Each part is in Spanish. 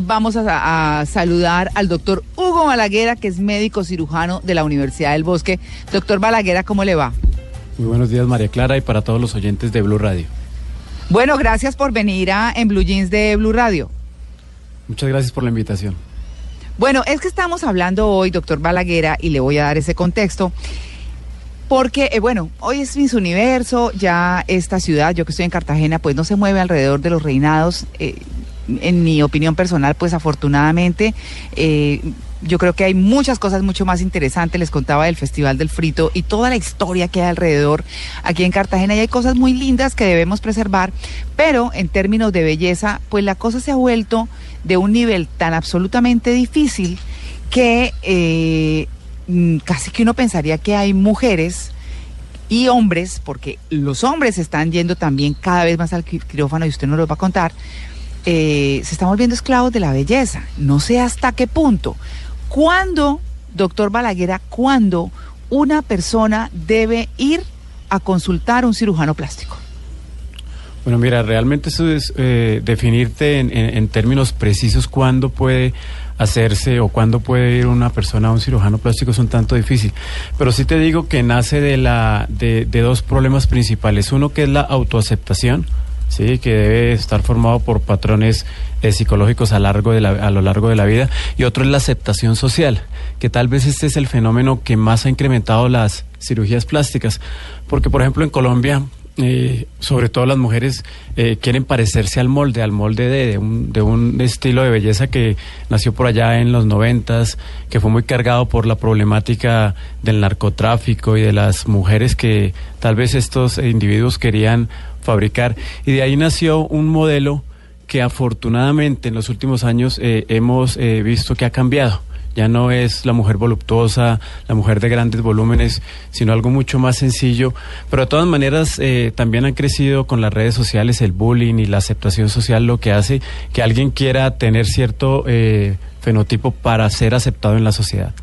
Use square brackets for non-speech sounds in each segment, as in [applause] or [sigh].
Vamos a, a saludar al doctor Hugo Balaguera, que es médico cirujano de la Universidad del Bosque. Doctor Balaguera, ¿cómo le va? Muy buenos días, María Clara, y para todos los oyentes de Blue Radio. Bueno, gracias por venir a En Blue Jeans de Blue Radio. Muchas gracias por la invitación. Bueno, es que estamos hablando hoy, doctor Balaguera, y le voy a dar ese contexto. Porque, eh, bueno, hoy es Miss Universo, ya esta ciudad, yo que estoy en Cartagena, pues no se mueve alrededor de los reinados. eh, en mi opinión personal, pues afortunadamente, eh, yo creo que hay muchas cosas mucho más interesantes. Les contaba del Festival del Frito y toda la historia que hay alrededor aquí en Cartagena. Y hay cosas muy lindas que debemos preservar, pero en términos de belleza, pues la cosa se ha vuelto de un nivel tan absolutamente difícil que eh, mm, casi que uno pensaría que hay mujeres y hombres, porque los hombres están yendo también cada vez más al qui- quirófano y usted nos lo va a contar, eh, se están volviendo esclavos de la belleza. No sé hasta qué punto. ¿Cuándo, doctor Balaguera, cuándo una persona debe ir a consultar a un cirujano plástico? Bueno, mira, realmente eso es eh, definirte en, en- términos precisos cuándo puede hacerse o cuándo puede ir una persona a un cirujano plástico es un tanto difícil. Pero sí te digo que nace de, la, de, de dos problemas principales. Uno que es la autoaceptación, sí, que debe estar formado por patrones eh, psicológicos a, largo de la, a lo largo de la vida. Y otro es la aceptación social, que tal vez este es el fenómeno que más ha incrementado las cirugías plásticas. Porque, por ejemplo, en Colombia eh, sobre todo las mujeres eh, quieren parecerse al molde, al molde de, de un, de un estilo de belleza que nació por allá en los noventas, que fue muy cargado por la problemática del narcotráfico y de las mujeres que tal vez estos individuos querían fabricar. Y de ahí nació un modelo que afortunadamente en los últimos años eh, hemos eh, visto que ha cambiado. Ya no es la mujer voluptuosa, la mujer de grandes volúmenes, sino algo mucho más sencillo. Pero de todas maneras eh, también han crecido con las redes sociales el bullying y la aceptación social, lo que hace que alguien quiera tener cierto fenotipo para ser aceptado en la sociedad.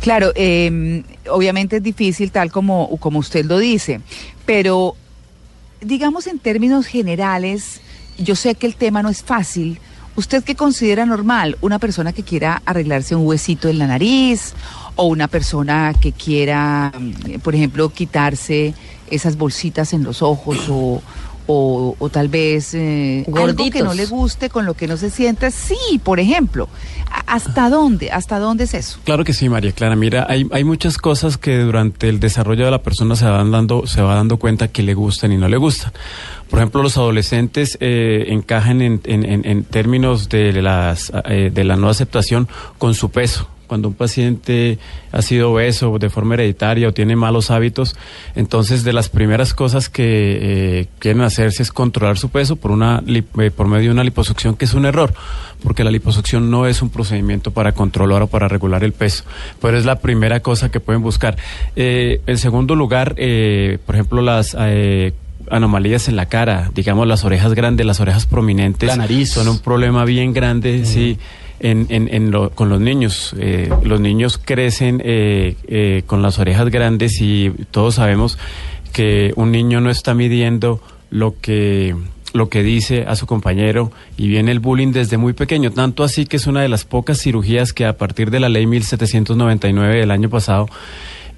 Claro, eh, obviamente es difícil tal como, como usted lo dice, pero digamos en términos generales, yo sé que el tema no es fácil. ¿Usted qué considera normal? ¿Una persona que quiera arreglarse un huesito en la nariz? ¿O una persona que quiera, mm, por ejemplo, quitarse esas bolsitas en los ojos? ¿O, o, o tal vez eh, algo que no le guste, con lo que no se sienta? Sí, por ejemplo. ¿A- ¿Hasta dónde? ¿Hasta dónde es eso? Claro que sí, María Clara. Mira, hay, hay muchas cosas que durante el desarrollo de la persona se van dando, se va dando cuenta que le gustan y no le gustan. Por ejemplo, los adolescentes eh, encajan en, en- en- en términos de, las, eh, de la no aceptación con su peso. Cuando un paciente ha sido obeso de forma hereditaria o tiene malos hábitos, entonces de las primeras cosas que eh, quieren hacerse es controlar su peso por, una, eh, por medio de una liposucción, que es un error, porque la liposucción no es un procedimiento para controlar o para regular el peso, pero es la primera cosa que pueden buscar. Eh, en segundo lugar, eh, por ejemplo, las... eh, anomalías en la cara, digamos las orejas grandes, las orejas prominentes, La nariz. son un problema bien grande, sí, en, en, en lo- con los niños. Eh, los niños crecen eh, eh, con las orejas grandes y todos sabemos que un niño no está midiendo lo que lo que dice a su compañero y viene el bullying desde muy pequeño, tanto así que es una de las pocas cirugías que a partir de la ley 1799 del año pasado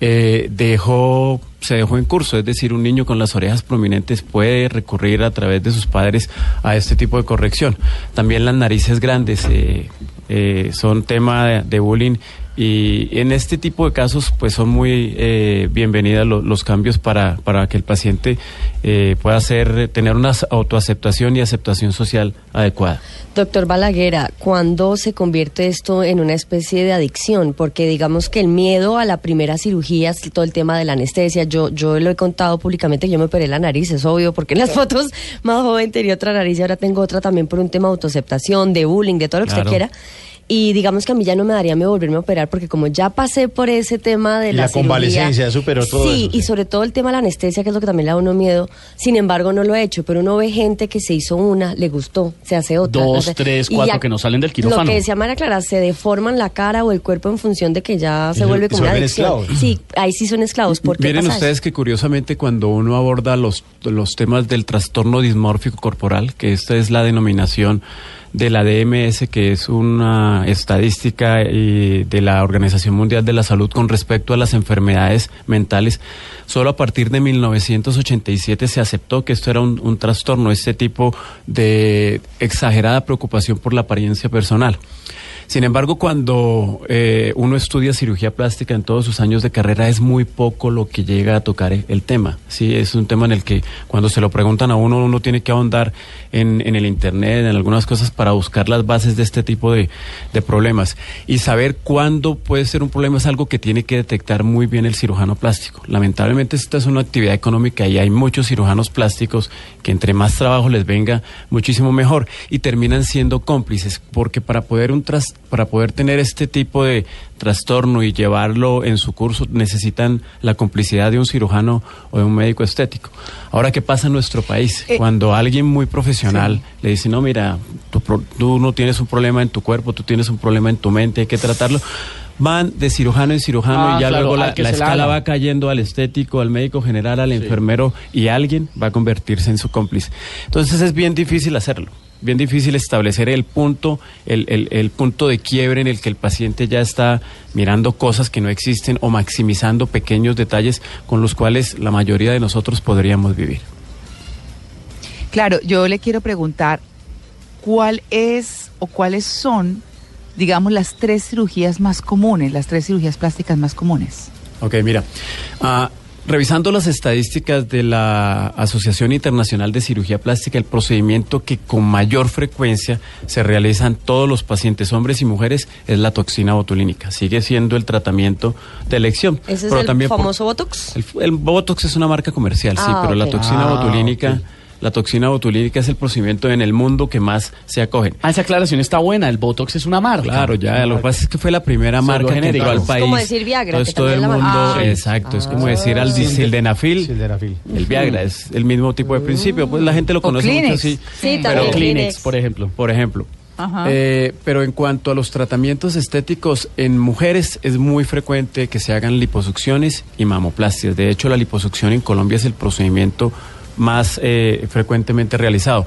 eh, dejó, se dejó en curso, es decir, un niño con las orejas prominentes puede recurrir a través de sus padres a este tipo de corrección. También las narices grandes eh, eh, son tema de, de bullying y en este tipo de casos pues son muy eh, bienvenidas lo- los cambios para, para que el paciente eh, pueda hacer, tener una autoaceptación y aceptación social adecuada. Doctor Balaguera, ¿cuándo se convierte esto en una especie de adicción? Porque digamos que el miedo a la primera cirugía, es todo el tema de la anestesia, yo, yo lo he contado públicamente, que yo me operé la nariz, es obvio, porque en las fotos más joven tenía otra nariz y ahora tengo otra también por un tema de autoaceptación, de bullying, de todo lo que Claro. usted quiera. Y digamos que a mí ya no me daría miedo volverme a operar porque como ya pasé por ese tema de Y la, la convalecencia, superó todo Sí, eso, y sobre todo el tema de la anestesia, que es lo que también le da a uno miedo. Sin embargo, no lo he hecho, pero uno ve gente que se hizo una, le gustó, se hace otra. Dos, hace- tres, cuatro ya- que no salen del Lo quirófano. que decía María Clara, se deforman la cara o el cuerpo en función de que ya se vuelve se como una vuelven adicción. esclavos. Sí, ahí sí son esclavos. ¿Por qué Miren pasa ustedes eso? que curiosamente cuando uno aborda los, los temas del trastorno dismórfico corporal, que esta es la denominación de la DMS, que es una estadística de la Organización Mundial de la Salud con respecto a las enfermedades mentales, solo a partir de 1987 se aceptó que esto era un, trastorno, este tipo de exagerada preocupación por la apariencia personal. Sin embargo, cuando eh, uno estudia cirugía plástica en todos sus años de carrera, es muy poco lo que llega a tocar el tema. Sí, es un tema en el que cuando se lo preguntan a uno, uno tiene que ahondar en, en el Internet, en algunas cosas para buscar las bases de este tipo de, problemas. Y saber cuándo puede ser un problema es algo que tiene que detectar muy bien el cirujano plástico. Lamentablemente esta es una actividad económica y hay muchos cirujanos plásticos que entre más trabajo les venga, muchísimo mejor. Y terminan siendo cómplices, porque para poder un tras para poder tener este tipo de trastorno y llevarlo en su curso necesitan la complicidad de un cirujano o de un médico estético. Ahora, ¿qué pasa en nuestro país? Eh, Cuando alguien muy profesional le dice, no, mira, tú, no tienes un problema en tu cuerpo, tú tienes un problema en tu mente, hay que tratarlo. Van de cirujano en cirujano Ah, y ya claro, luego la, escala va cayendo al estético, al médico general, al enfermero y alguien va a convertirse en su cómplice. Entonces es bien difícil hacerlo, bien difícil establecer el punto, el, el- el punto de quiebre en el que el paciente ya está mirando cosas que no existen o maximizando pequeños detalles con los cuales la mayoría de nosotros podríamos vivir. Claro, yo le quiero preguntar cuál es o cuáles son, digamos, las tres cirugías más comunes, las tres cirugías plásticas más comunes. Ok, mira. ah, revisando las estadísticas de la Asociación Internacional de Cirugía Plástica, el procedimiento que con mayor frecuencia se realizan todos los pacientes, hombres y mujeres, es la toxina botulínica. Sigue siendo el tratamiento de elección. ¿Ese es pero el también por- famoso Botox? el, el Botox es una marca comercial, sí, Ah, pero la toxina Ah, botulínica. La toxina botulínica es el procedimiento en el mundo que más se acogen. Ah, esa aclaración está buena. El Botox es una marca. Claro, ya, lo que pasa es que fue la primera marca que entró al Es país. como decir Viagra, Entonces que todo el mundo. Ah. exacto, es como Ah. decir al Silde- sildenafil, Sildenafil. el Viagra, es el mismo tipo de principio, pues la gente lo O conoce mucho así. Sí, Pero también Pero Kleenex, Kleenex. por ejemplo. Por ejemplo. Ajá. Eh, pero en cuanto a los tratamientos estéticos en mujeres es muy frecuente que se hagan liposucciones y mamoplastias. De hecho, la liposucción en Colombia es el procedimiento más eh, frecuentemente realizado.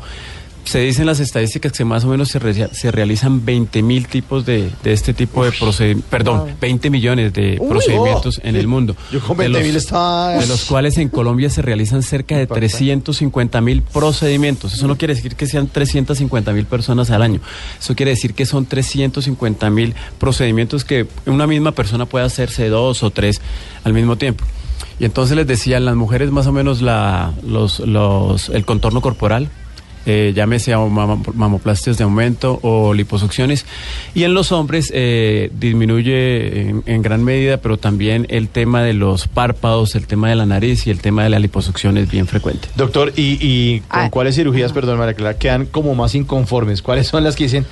Se dicen las estadísticas que más o menos se, re- se realizan 20 mil tipos de, de este tipo de procedimientos, perdón, Wow. 20 millones de Uy. procedimientos en el mundo. Yo con De 20 mil los- estaba... de los cuales en Colombia se realizan cerca de 350 mil procedimientos. Eso no quiere decir que sean 350 mil personas al año. Eso quiere decir que son 350 mil procedimientos que una misma persona puede hacerse dos o tres al mismo tiempo. Y entonces les decía, en las mujeres más o menos la, los, los, el contorno corporal, eh, llámese a mam- mamoplastias de aumento o liposucciones. Y en los hombres eh, disminuye en, en gran medida, pero también el tema de los párpados, el tema de la nariz y el tema de la liposucción es bien frecuente. Doctor, ¿y, y con Ah. cuáles cirugías, perdón, María Clara, quedan como más inconformes? ¿Cuáles son las que dicen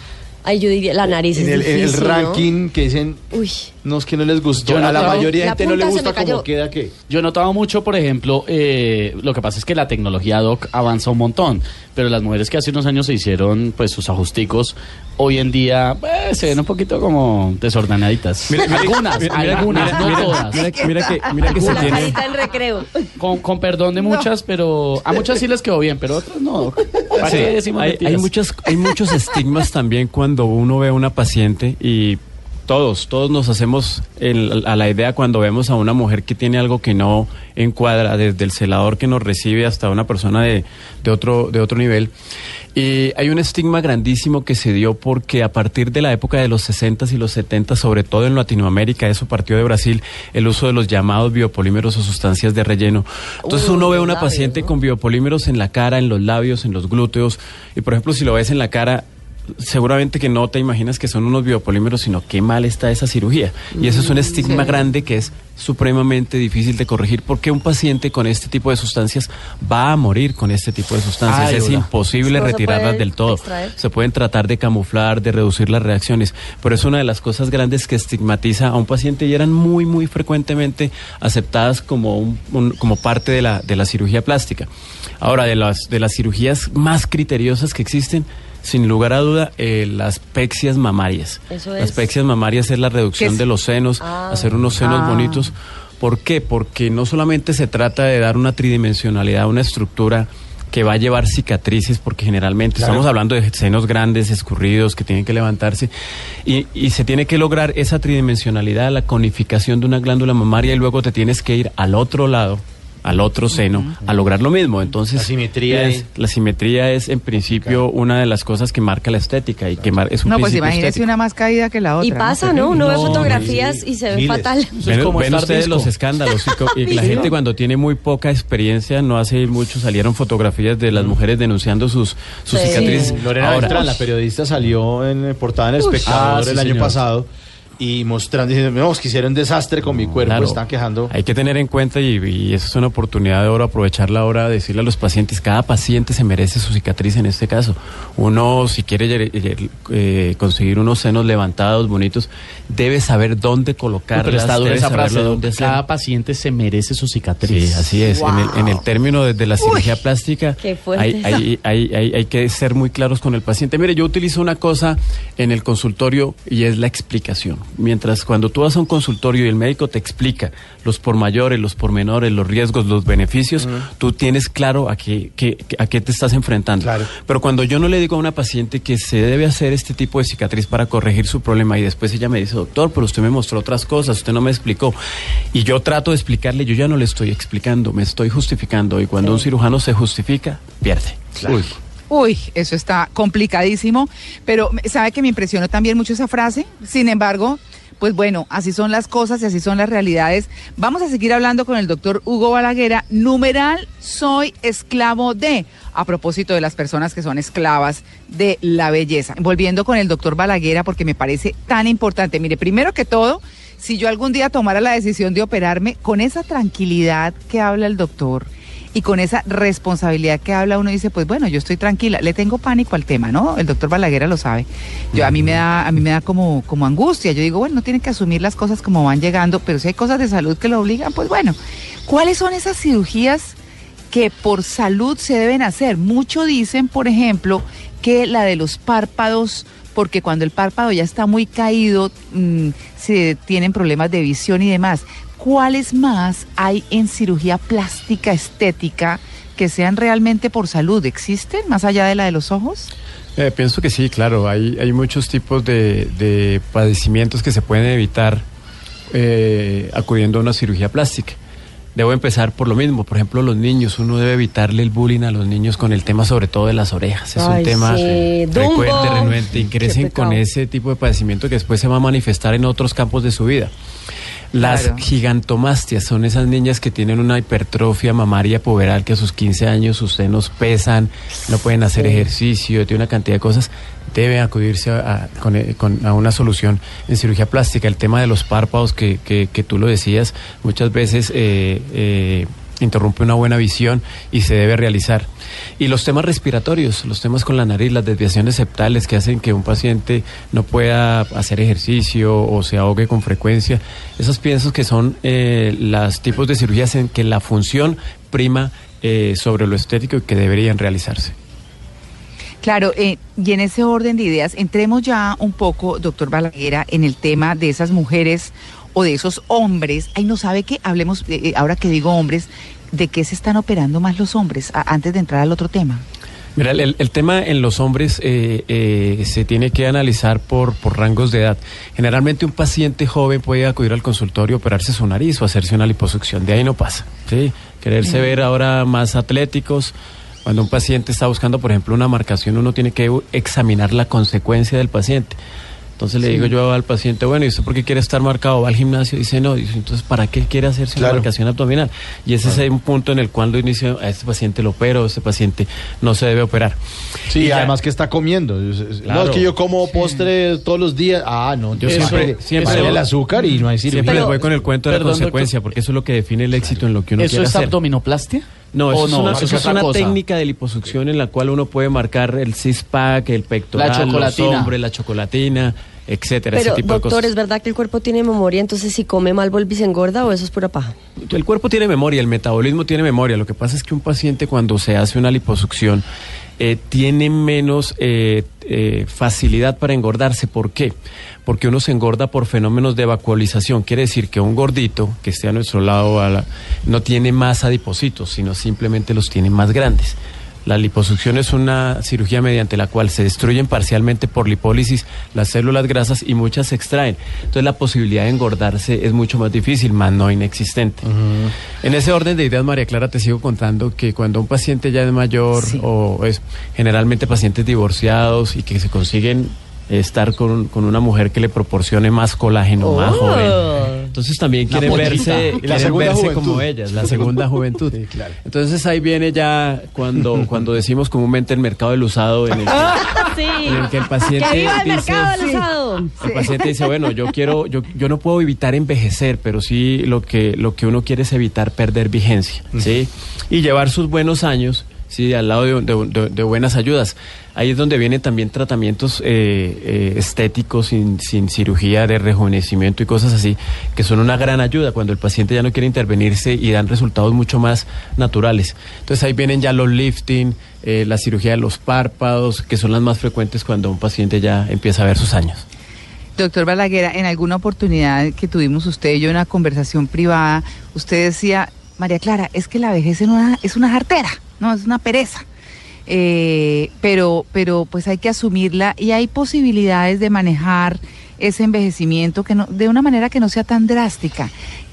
Ay, yo diría, la nariz en es el, ranking que dicen, Uy, no es que no les gustó? A la mayoría de La gente no le gusta cómo queda que... Yo he notado mucho, por ejemplo, eh, lo que pasa es que la tecnología doc avanza un montón, pero las mujeres que hace unos años se hicieron pues sus ajusticos, hoy en día eh, se ven un poquito como desordenaditas. algunas, Mira, mira, algunas, mira, no mira, todas. Mira, mira que, mira que se tiene... en recreo. Con, con perdón de muchas, pero a muchas sí les quedó bien, pero a otras no. ¿Para Sí, hay, hay muchos, hay muchos estigmas también cuando uno ve a una paciente y todos, todos nos hacemos el- a la idea cuando vemos a una mujer que tiene algo que no encuadra, desde el celador que nos recibe hasta una persona de, de otro, de otro nivel. Y hay un estigma grandísimo que se dio porque a partir de la época de los 60 y los 70, sobre todo en Latinoamérica, eso partió de Brasil, el uso de los llamados biopolímeros o sustancias de relleno. Entonces Uy, uno ve a una labios, paciente ¿no? con biopolímeros en la cara, en los labios, en los glúteos. Y por ejemplo, si lo ves en la cara, seguramente que no te imaginas que son unos biopolímeros, sino qué mal está esa cirugía. Y eso es un estigma Sí. grande que es supremamente difícil de corregir porque un paciente con este tipo de sustancias va a morir con este tipo de sustancias. Ay, es hola. imposible No retirarlas del todo. extraer. Se pueden tratar de camuflar, de reducir las reacciones, pero es una de las cosas grandes que estigmatiza a un paciente y eran muy, muy frecuentemente aceptadas como, un- un- como parte de la, de la cirugía plástica. Ahora, de las, de las cirugías más criteriosas que existen, sin lugar a duda, eh, las pexias mamarias. Eso Las es. pexias mamarias es la reducción de los senos, Ah. hacer unos senos Ah. bonitos. ¿Por qué? Porque no solamente se trata de dar una tridimensionalidad, una estructura que va a llevar cicatrices, porque generalmente Claro. estamos hablando de senos grandes, escurridos, que tienen que levantarse, y, y se tiene que lograr esa tridimensionalidad, la conificación de una glándula mamaria, y luego te tienes que ir al otro lado al otro seno a lograr lo mismo entonces La simetría es- la simetría es en principio una de las cosas que marca la estética y que mar- es un No, pues imagínese estético. una más caída que la otra. Y pasa, ¿no? Uno ve fotografías y se ve miles. fatal. Eso es Ven, como ven ustedes disco. los escándalos y, [laughs] la gente cuando tiene muy poca experiencia, no hace mucho salieron fotografías de las mujeres denunciando sus, sus Sí. cicatrices. Lorena Ahora, Beltrán, la periodista, salió en portada en el espectador Ah, sí, el año señor. pasado y mostrando, diciendo, no, es que hicieron un desastre con mi cuerpo, Claro. están quejando. Hay que tener en cuenta, y, y eso es una oportunidad de oro, aprovechar la hora de decirle a los pacientes, cada paciente se merece su cicatriz en este caso. Uno, si quiere eh, conseguir unos senos levantados, bonitos, debe saber dónde colocarlas. Pero está dura esa frase, dónde hacer. cada paciente se merece su cicatriz. Sí, así es. En, el, en el término de, de la cirugía plástica, hay, hay, hay- hay que ser muy claros con el paciente. Mire, yo utilizo una cosa en el consultorio y es la explicación. Mientras cuando tú vas a un consultorio y el médico te explica los por mayores, los pormenores, los riesgos, los beneficios, tú tienes claro a qué, qué- a qué te estás enfrentando. Claro. Pero cuando yo no le digo a una paciente que se debe hacer este tipo de cicatriz para corregir su problema y después ella me dice, doctor, pero usted me mostró otras cosas, usted no me explicó. Y yo trato de explicarle, yo ya no le estoy explicando, me estoy justificando. Y cuando un cirujano se justifica, pierde. Uy. Uy, eso está complicadísimo, pero ¿sabe que me impresionó también mucho esa frase? Sin embargo, pues bueno, así son las cosas y así son las realidades. Vamos a seguir hablando con el doctor Hugo Balaguera. Numeral, soy esclavo de, a propósito de las personas que son esclavas de la belleza. Volviendo con el doctor Balaguera, porque me parece tan importante. Mire, primero que todo, si yo algún día tomara la decisión de operarme, con esa tranquilidad que habla el doctor, y con esa responsabilidad que habla uno dice, pues bueno, yo estoy tranquila, le tengo pánico al tema, ¿no? El doctor Balaguera lo sabe. Yo a mí me da a mí me da como como angustia. Yo digo, bueno, no tienen que asumir las cosas como van llegando, pero si hay cosas de salud que lo obligan, pues bueno. ¿Cuáles son esas cirugías que por salud se deben hacer? Mucho dicen, por ejemplo, que la de los párpados porque cuando el párpado ya está muy caído, mm, se tienen problemas de visión y demás. ¿Cuáles más hay en cirugía plástica estética que sean realmente por salud? ¿Existen más allá de la de los ojos? Eh, pienso que sí, claro. Hay, hay muchos tipos de, de padecimientos que se pueden evitar eh, acudiendo a una cirugía plástica. Debo empezar por lo mismo. Por ejemplo, los niños. Uno debe evitarle el bullying a los niños con el tema sobre todo de las orejas. Es Ay, un tema sí. frecuente, renuente y crecen con ese tipo de padecimiento que después se va a manifestar en otros campos de su vida. Las Claro. gigantomastias son esas niñas que tienen una hipertrofia mamaria puberal que a sus 15 años sus senos pesan, no pueden hacer Sí. ejercicio, tiene una cantidad de cosas. Debe acudirse a, a- con, eh, con- a una solución en cirugía plástica. El tema de los párpados que, que- que tú lo decías, muchas veces eh, eh, interrumpe una buena visión y se debe realizar. Y los temas respiratorios, los temas con la nariz, las desviaciones septales que hacen que un paciente no pueda hacer ejercicio o se ahogue con frecuencia, esos pienso que son eh, los tipos de cirugías en que la función prima eh, sobre lo estético y que deberían realizarse. Claro, eh, y en ese orden de ideas, entremos ya un poco, doctor Balaguera, en el tema de esas mujeres o de esos hombres. Ay, no sabe que hablemos, eh, eh, ahora que digo hombres, ¿de qué se están operando más los hombres? A- antes de entrar al otro tema. Mira, el, el tema en los hombres eh, eh, se tiene que analizar por, por rangos de edad. Generalmente un paciente joven puede acudir al consultorio, operarse su nariz o hacerse una liposucción. De ahí no pasa. ¿sí? Quererse ver ahora más atléticos. Cuando un paciente está buscando, por ejemplo, una marcación, uno tiene que examinar la consecuencia del paciente. Entonces le digo yo al paciente, bueno, ¿y usted por qué quiere estar marcado? Va al gimnasio dice, no, Dice, entonces ¿para qué quiere hacerse Claro. una marcación abdominal? Y ese es un punto en el cual lo inicio, a este paciente lo opero, a este paciente no se debe operar. Sí, Y ya- además que está comiendo. No, es que yo como postre todos los días. Ah, no, Yo entonces siempre- siempre- baje el azúcar y no hay cirugía. Siempre Pero- les voy con el cuento de la consecuencia, doctor. porque eso es lo que define el éxito en lo que uno ¿Eso quiere es hacer. abdominoplastia? No, ¿O eso es una, eso es una técnica de liposucción en la cual uno puede marcar el six-pack, el pectoral, La los la chocolatina, etcétera, Pero, ese tipo de doctor, cosas. ¿es verdad que el cuerpo tiene memoria? Entonces, si come mal, volví se engorda o eso es pura paja? El cuerpo tiene memoria, el metabolismo tiene memoria. Lo que pasa es que un paciente cuando se hace una liposucción eh, tiene menos eh, eh, facilidad para engordarse. ¿Por qué? Porque uno se engorda por fenómenos de vacuolización. Quiere decir que un gordito que esté a nuestro lado no tiene más adipocitos, sino simplemente los tiene más grandes. La liposucción es una cirugía mediante la cual se destruyen parcialmente por lipólisis las células grasas y muchas se extraen. Entonces la posibilidad de engordarse es mucho más difícil, más no inexistente. En ese orden de ideas, María Clara, te sigo contando que cuando un paciente ya es mayor Sí. o es generalmente pacientes divorciados y que se consiguen estar con, con una mujer que le proporcione más colágeno, más Oh. joven. Entonces también La quieren pollita. verse, La quieren segunda verse juventud. como ellas, la segunda juventud. Sí, claro. Entonces ahí viene ya cuando, [laughs] cuando decimos comúnmente el mercado del usado en el que, [laughs] Sí. en el que el paciente ¡Que viva el dice- mercado del usado! el paciente dice, bueno, yo quiero, yo, yo no puedo evitar envejecer, pero sí lo que, lo que uno quiere es evitar perder vigencia, ¿sí? Y llevar sus buenos años, sí, al lado de, buenas ayudas. Ahí es donde vienen también tratamientos eh, eh, estéticos sin, sin cirugía de rejuvenecimiento y cosas así, que son una gran ayuda cuando el paciente ya no quiere intervenirse y dan resultados mucho más naturales. Entonces ahí vienen ya los lifting, eh, la cirugía de los párpados, que son las más frecuentes cuando un paciente ya empieza a ver sus años. Doctor Balaguera, en alguna oportunidad que tuvimos usted y yo una conversación privada, usted decía, María Clara, es que la vejez es una, es una jartera, no, es una pereza. Eh, pero, pero pues hay que asumirla y hay posibilidades de manejar ese envejecimiento que no, de una manera que no sea tan drástica.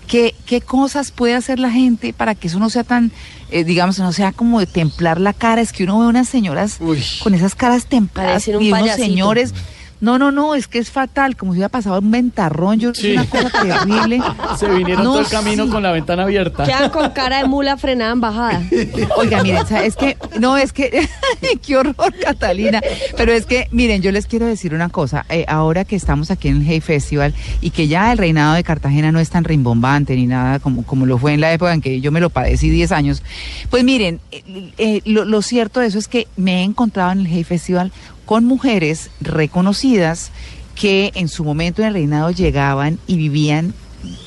¿Qué, ¿Qué cosas puede hacer la gente para que eso no sea tan, eh, digamos, no sea como de templar la cara? Es que uno ve unas señoras Uy. con esas caras templadas y unos payasito. señores. No, no, no, es que es fatal, como si hubiera pasado un ventarrón, yo Sí. es una cosa terrible. [laughs] Se vinieron No, todo el camino sí. con la ventana abierta. Quedan con cara de mula frenada en bajada. [laughs] Oiga, miren, o sea, es que, no, es que, [laughs] qué horror, Catalina. Pero es que, miren, yo les quiero decir una cosa. eh, ahora que estamos aquí en el Hey Festival y que ya el reinado de Cartagena no es tan rimbombante ni nada como, como lo fue en la época en que yo me lo padecí 10 años, pues miren, eh, eh, lo, lo cierto de eso es que me he encontrado en el Hey Festival con mujeres reconocidas que en su momento en el reinado llegaban y vivían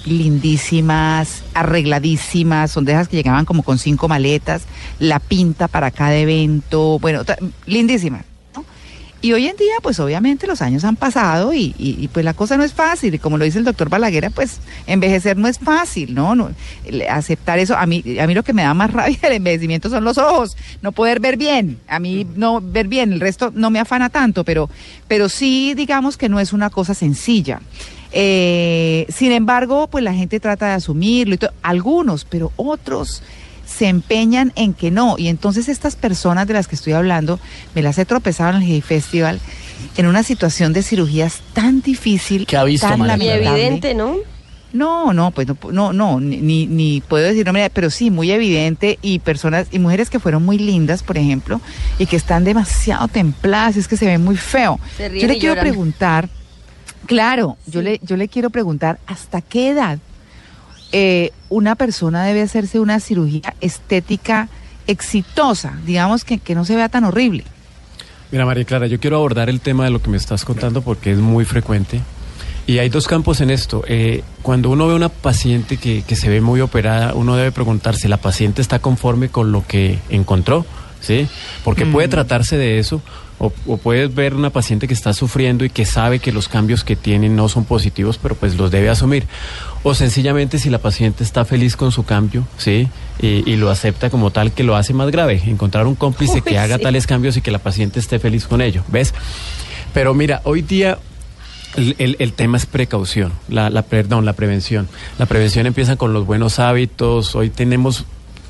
lindísimas, arregladísimas, son de que llegaban como con cinco maletas, la pinta para cada evento, bueno, lindísimas. Y hoy en día, pues obviamente los años han pasado y, pues la cosa no es fácil. Y como lo dice el doctor Balaguera, pues envejecer no es fácil, ¿no? no aceptar eso, a mí, a mí lo que me da más [laughs] rabia del envejecimiento son los ojos, no poder ver bien. A mí no ver bien, el resto no me afana tanto, pero, pero sí digamos que no es una cosa sencilla. Eh, sin embargo, pues la gente trata de asumirlo, y todo, algunos, pero otros se empeñan en que no. Y entonces estas personas de las que estoy hablando, me las he tropezado en el Hey Festival, en una situación de cirugías tan difícil, ¿Qué ha visto, tan lamentable. evidente, ¿no? No, no, pues no, no, no ni, ni- ni puedo decir nombre, pero sí, muy evidente y personas y mujeres que fueron muy lindas, por ejemplo, y que están demasiado templadas, es que se ven muy feo. Se ríen Yo le y quiero lloran. preguntar, claro, yo le yo le quiero preguntar hasta qué edad eh, una persona debe hacerse una cirugía estética exitosa, digamos que, que no se vea tan horrible. Mira, María Clara, yo quiero abordar el tema de lo que me estás contando porque es muy frecuente. Y hay dos campos en esto. Eh, cuando uno ve una paciente que, que se ve muy operada, uno debe preguntarse, ¿la paciente está conforme con lo que encontró? ¿Sí? Porque puede tratarse de eso, o, o puedes ver una paciente que está sufriendo y que sabe que los cambios que tiene no son positivos, pero pues los debe asumir. O sencillamente si la paciente está feliz con su cambio, ¿sí? Y, y lo acepta como tal, que lo hace más grave. Encontrar un cómplice Uy, que haga tales cambios y que la paciente esté feliz con ello, ¿ves? Pero mira, hoy día el, el- el tema es precaución, la, la, perdón, la prevención. La prevención empieza con los buenos hábitos. Hoy tenemos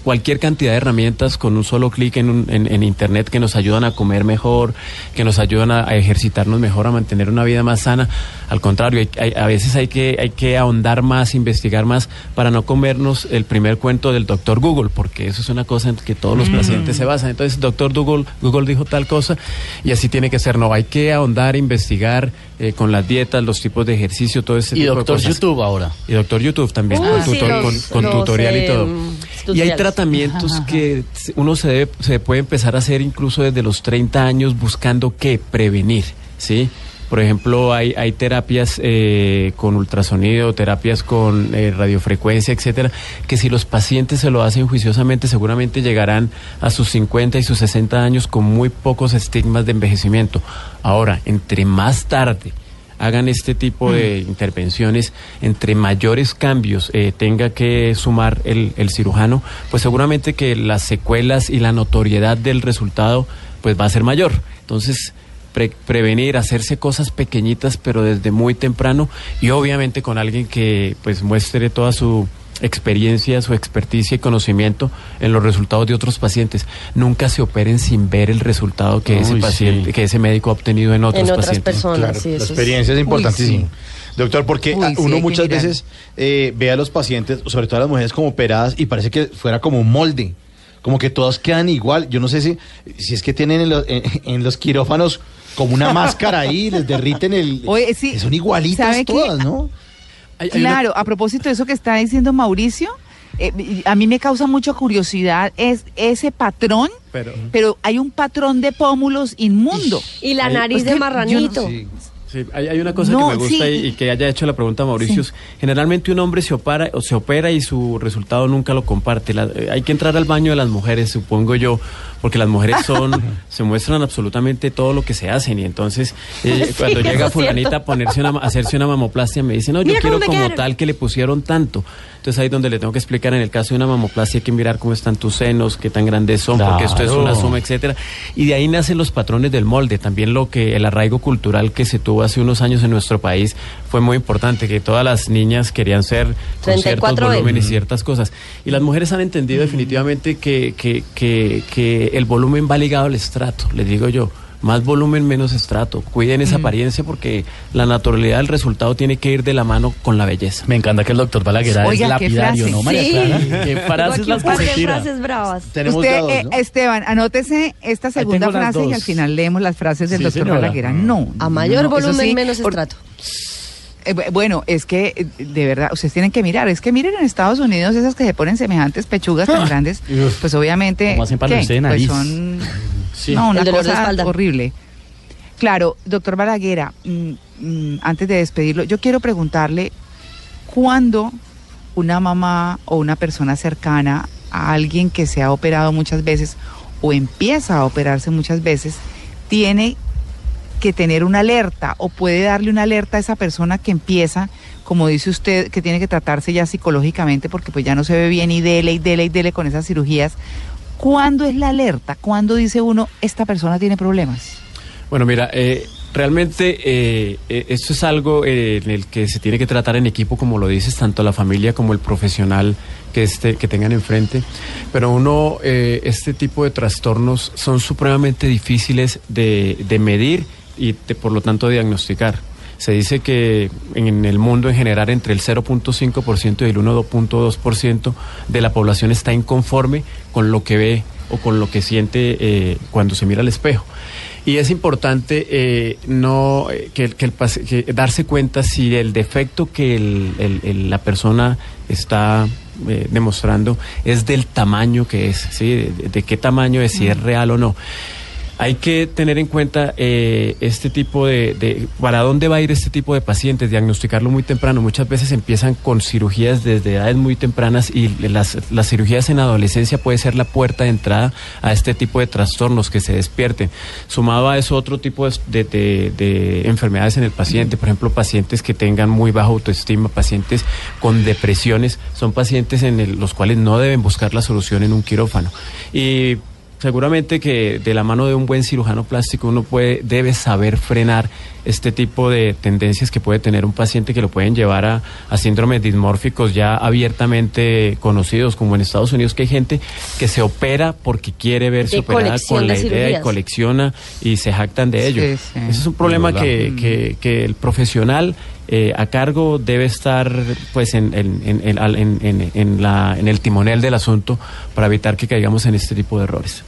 cualquier cantidad de herramientas con un solo clic en, un- en- en internet que nos ayudan a comer mejor, que nos ayudan a, a ejercitarnos mejor, a mantener una vida más sana. Al contrario, hay- hay- a veces hay que, hay que ahondar más, investigar más para no comernos el primer cuento del doctor Google, porque eso es una cosa en que todos los pacientes se basan. Entonces, doctor Google, Google dijo tal cosa y así tiene que ser. No, hay que ahondar, investigar eh, con las dietas, los tipos de ejercicio, todo ese Y tipo doctor de cosas. YouTube ahora. Y doctor YouTube también, Uy, con, sí, tutor- los- con- con los, tutorial y todo. Y hay tratamientos que uno se, debe, se puede empezar a hacer incluso desde los 30 años buscando qué prevenir, ¿sí? Por ejemplo, hay, hay terapias eh, con ultrasonido, terapias con eh, radiofrecuencia, etcétera, que si los pacientes se lo hacen juiciosamente, seguramente llegarán a sus 50 y sus 60 años con muy pocos estigmas de envejecimiento. Ahora, entre más tarde hagan este tipo de intervenciones, entre mayores cambios eh, tenga que sumar el, el cirujano, pues seguramente que las secuelas y la notoriedad del resultado pues va a ser mayor. Entonces, pre- prevenir, hacerse cosas pequeñitas, pero desde muy temprano y obviamente con alguien que pues muestre toda su experiencia, su experticia y conocimiento en los resultados de otros pacientes. Nunca se operen sin ver el resultado que ese paciente, sí. que ese médico ha obtenido en otros en otras pacientes. personas. Claro, sí, la experiencia es importantísima. Uy, Doctor, porque Uy, a- sí, uno muchas veces eh, ve a los pacientes, sobre todo a las mujeres, como operadas y parece que fuera como un molde. Como que todas quedan igual. Yo no sé si, si es que tienen en, los- en- en los quirófanos como una máscara ahí, les derriten el... Oye, sí, Son igualitas todas, ¿no? Hay- hay una- Claro, a propósito de eso que está diciendo Mauricio, eh, a mí me causa mucha curiosidad es ese patrón, pero, pero hay un patrón de pómulos inmundo. Y la nariz Pues de que yo no- marranito. Sí. Sí, hay, hay una cosa No, que me gusta sí. y, y que haya hecho la pregunta Mauricio. Sí. Generalmente un hombre se opera, o se opera y su resultado nunca lo comparte. La- eh, hay que entrar al baño de las mujeres, supongo yo, porque las mujeres son, [laughs] se muestran absolutamente todo lo que se hacen y entonces eh, [laughs] cuando llega fulanita a ponerse una, a hacerse una mamoplastia me dice, no, yo Mira quiero como quedaron". tal que le pusieron tanto. Entonces ahí es donde le tengo que explicar, en el caso de una mamoplastia hay que mirar cómo están tus senos, qué tan grandes son, porque esto es una suma, etcétera. Y de ahí nacen los patrones del molde, también lo que el arraigo cultural que se tuvo hace unos años en nuestro país fue muy importante, que todas las niñas querían ser con ciertos 34 volúmenes y ciertas cosas. Y las mujeres han entendido definitivamente que, que, que, que el volumen va ligado al estrato, les digo yo. Más volumen, menos estrato. Cuiden esa apariencia porque la naturalidad del resultado tiene que ir de la mano con la belleza. Me encanta que el doctor Balaguer Oiga, es qué lapidario, frase. ¿no, María Sí. Clara? [laughs] Qué frases aquí las que se tira. frases bravas. Tenemos Usted, eh, ¿no? Esteban, anótese esta segunda frase y al final leemos las frases del Sí, doctor señora. Balaguer. No. A mayor no, volumen, sí, menos por- estrato. Eh, bu- bueno, es que eh, de verdad, ustedes tienen que mirar, es que miren en Estados Unidos esas que se ponen semejantes pechugas tan [laughs] grandes, pues obviamente ¿Cómo hacen para ¿qué? pues son [laughs] Sí. no, una El dolor de cosa espalda. horrible. Claro, doctor Balaguera, mm, mm, antes de despedirlo, yo quiero preguntarle cuándo una mamá o una persona cercana a alguien que se ha operado muchas veces o empieza a operarse muchas veces, tiene que tener una alerta o puede darle una alerta a esa persona que empieza, como dice usted, que tiene que tratarse ya psicológicamente porque pues ya no se ve bien y dele y dele y dele con esas cirugías. ¿Cuándo es la alerta? ¿Cuándo dice uno, esta persona tiene problemas? Bueno, mira, eh, realmente eh, eh, esto es algo eh, en el que se tiene que tratar en equipo, como lo dices, tanto la familia como el profesional que, este, que tengan enfrente. Pero uno, eh, este tipo de trastornos son supremamente difíciles de, de medir y de, por lo tanto diagnosticar. Se dice que en el mundo en general entre el 0.5% y el 1.2% de la población está inconforme con lo que ve o con lo que siente eh, cuando se mira al espejo. Y es importante eh, no eh, que, que el que darse cuenta si el defecto que el- el- el- la persona está eh, demostrando es del tamaño que es, ¿sí? de, de qué tamaño es, si es real o no. Hay que tener en cuenta eh, este tipo de, para dónde va a ir este tipo de pacientes, diagnosticarlo muy temprano. Muchas veces empiezan con cirugías desde edades muy tempranas y las, las cirugías en adolescencia puede ser la puerta de entrada a este tipo de trastornos que se despierten. Sumado a eso otro tipo de, de- de- de enfermedades en el paciente, por ejemplo, pacientes que tengan muy baja autoestima, pacientes con depresiones, son pacientes en los cuales no deben buscar la solución en un quirófano. Y seguramente que de la mano de un buen cirujano plástico uno puede debe saber frenar este tipo de tendencias que puede tener un paciente que lo pueden llevar a, a síndromes dismórficos ya abiertamente conocidos como en Estados Unidos que hay gente que se opera porque quiere verse De operada con la de idea y colecciona y se jactan de ello. Sí, sí. Ese es un problema que, que- que el profesional eh, a cargo debe estar pues en, en- en- en- la- en el timonel del asunto para evitar que caigamos en este tipo de errores.